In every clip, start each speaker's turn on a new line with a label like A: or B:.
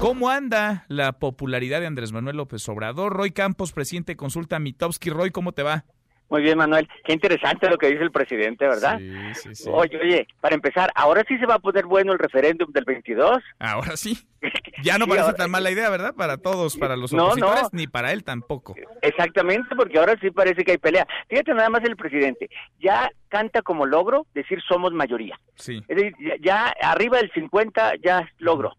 A: ¿Cómo anda la popularidad de Andrés Manuel López Obrador? Roy Campos, presidente, consulta Mitowski. Roy, ¿cómo te va?
B: Muy bien, Manuel. Qué interesante lo que dice el presidente, ¿verdad?
A: Sí, sí, sí.
B: Oye, oye, para empezar, ¿ahora sí se va a poner bueno el referéndum del 22?
A: Ahora sí. Ya no
B: Sí,
A: parece
B: ahora-
A: tan mala idea, ¿verdad? Para todos, para los
B: No,
A: opositores,
B: no.
A: ni para él tampoco.
B: Exactamente, porque ahora sí parece que hay pelea. Fíjate nada más el presidente. Ya canta como logro decir somos mayoría.
A: Sí.
B: Es decir, ya, ya arriba del 50 ya es logro,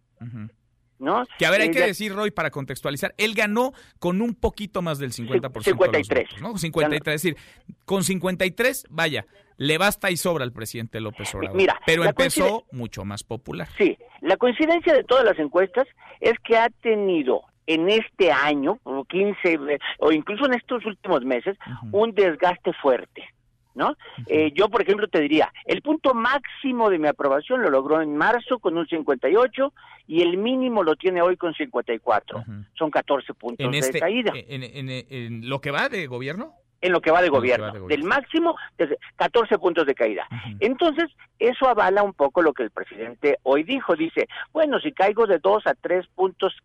A: Que a ver, hay
B: Eh,
A: que
B: ya-
A: decir, Roy, para contextualizar, él ganó con un poquito más del 50% de los
B: 53.
A: votos, ¿no? 53, es decir, con 53, vaya, le basta y sobra al presidente López Obrador.
B: Mira,
A: pero empezó mucho más popular.
B: Sí, la coincidencia de todas las encuestas es que ha tenido en este año, como 15, eh, o incluso en estos últimos meses, un desgaste fuerte, ¿no? Eh, yo, por ejemplo, te diría, el punto máximo de mi aprobación lo logró en marzo con un 58 y el mínimo lo tiene hoy con 54.
A: Ujú.
B: Son 14 puntos
A: En, este,
B: de caída
A: en, en- en lo que va de gobierno.
B: en lo que va de gobierno.
A: va de gobierno.
B: Del máximo, desde 14 puntos de caída. Entonces, eso avala un poco lo que el presidente hoy dijo. Dice, bueno, si caigo de dos a tres puntos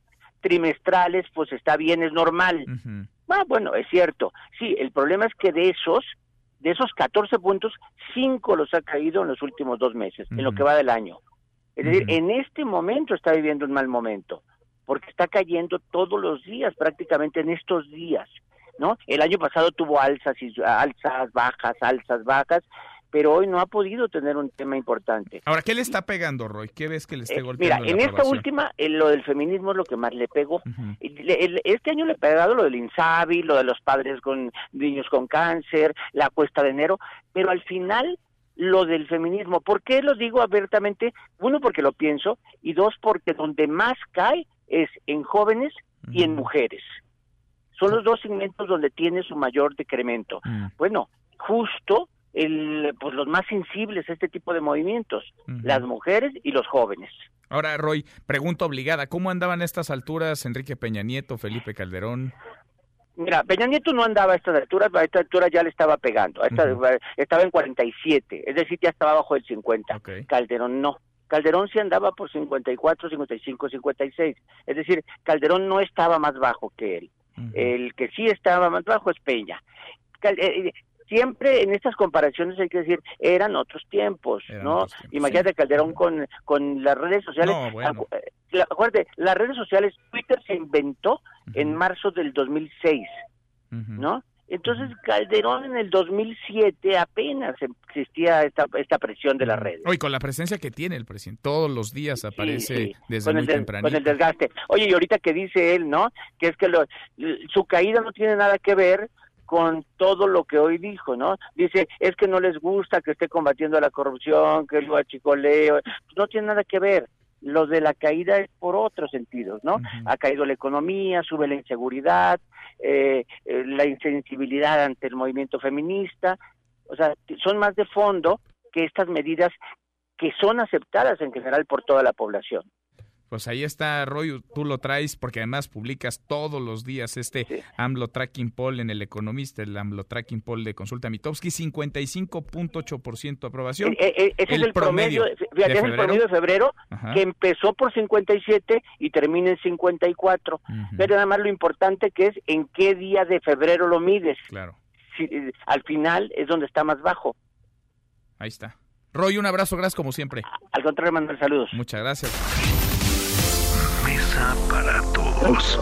B: trimestrales, pues está bien, es normal.
A: Ujú.
B: Ah, bueno, es cierto. Sí, el problema es que de esos, de esos 14 puntos, cinco los ha caído en los últimos dos meses, en lo que va del año. Es decir, en este momento está viviendo un mal momento, porque está cayendo todos los días, prácticamente en estos días, ¿no? El año pasado tuvo alzas y alzas, bajas, alzas, bajas, pero hoy no ha podido tener un tema importante.
A: Ahora, ¿qué le está pegando, Roy? ¿Qué ves que le esté
B: Eh, mira,
A: golpeando?
B: en
A: la
B: esta
A: aprobación?
B: última, en lo del feminismo es lo que más le pegó.
A: Ujú.
B: El- el- Este año le he pegado lo del INSABI, lo de los padres con niños con cáncer, la cuesta de enero, pero al final lo del feminismo. ¿Por qué lo digo abiertamente? Uno, porque lo pienso, y dos, porque donde más cae es en jóvenes y en mujeres. Son los dos segmentos donde tiene su mayor decremento.
A: Mm.
B: Bueno, justo el, pues los más sensibles a este tipo de movimientos, las mujeres y los jóvenes.
A: Ahora, Roy, pregunta obligada, ¿cómo andaban a estas alturas Enrique Peña Nieto, Felipe Calderón?
B: Mira, Peña Nieto no andaba a estas alturas, a esta altura ya le estaba pegando, a esta-
A: Ujú.
B: estaba en 47, es decir, ya estaba bajo el 50.
A: Ok.
B: Calderón no. Calderón sí andaba por 54, 55, 56. Es decir, Calderón no estaba más bajo que él. El que sí estaba más bajo es Peña. Siempre en estas comparaciones hay que decir, eran otros tiempos,
A: Eran
B: ¿no?
A: otros tiempos,
B: Imagínate
A: sí.
B: Calderón con, con las redes sociales.
A: No, bueno.
B: Eh, acuérdate, las redes sociales, Twitter se inventó en marzo del 2006.
A: Ujú.
B: ¿no? Entonces Calderón en el 2007 apenas existía esta, esta presión de las redes.
A: Hoy con la presencia que tiene el presidente, todos los días aparece
B: Sí, sí,
A: desde
B: con
A: muy
B: el,
A: tempranito.
B: con el desgaste. Oye, y ahorita que dice él, ¿no? Que es que lo- su caída no tiene nada que ver con todo lo que hoy dijo, ¿no? Dice, es que no les gusta que esté combatiendo la corrupción, que lo achicoleo, no tiene nada que ver. Lo de la caída es por otros sentidos, ¿no? Ha caído la economía, sube la inseguridad, eh, eh, la insensibilidad ante el movimiento feminista, o sea, son más de fondo que estas medidas que son aceptadas en general por toda la población.
A: Pues ahí está, Roy, tú lo traes porque además publicas todos los días este
B: Sí.
A: AMLO Tracking Poll en El Economista, el AMLO Tracking Poll de Consulta Mitowski, 55.8% aprobación.
B: Eh, eh, ese
A: El
B: es el promedio,
A: promedio
B: fíjate,
A: de
B: es el promedio de febrero
A: Ajá.
B: que empezó por 57 y termina en 54.
A: Ujú.
B: Pero nada más lo importante que es en qué día de febrero lo mides.
A: Claro,
B: Si, eh, al final es donde está más bajo.
A: ahí está. Roy, un abrazo, gracias como siempre.
B: Al contrario, Manuel, saludos.
A: Muchas gracias
C: para todos.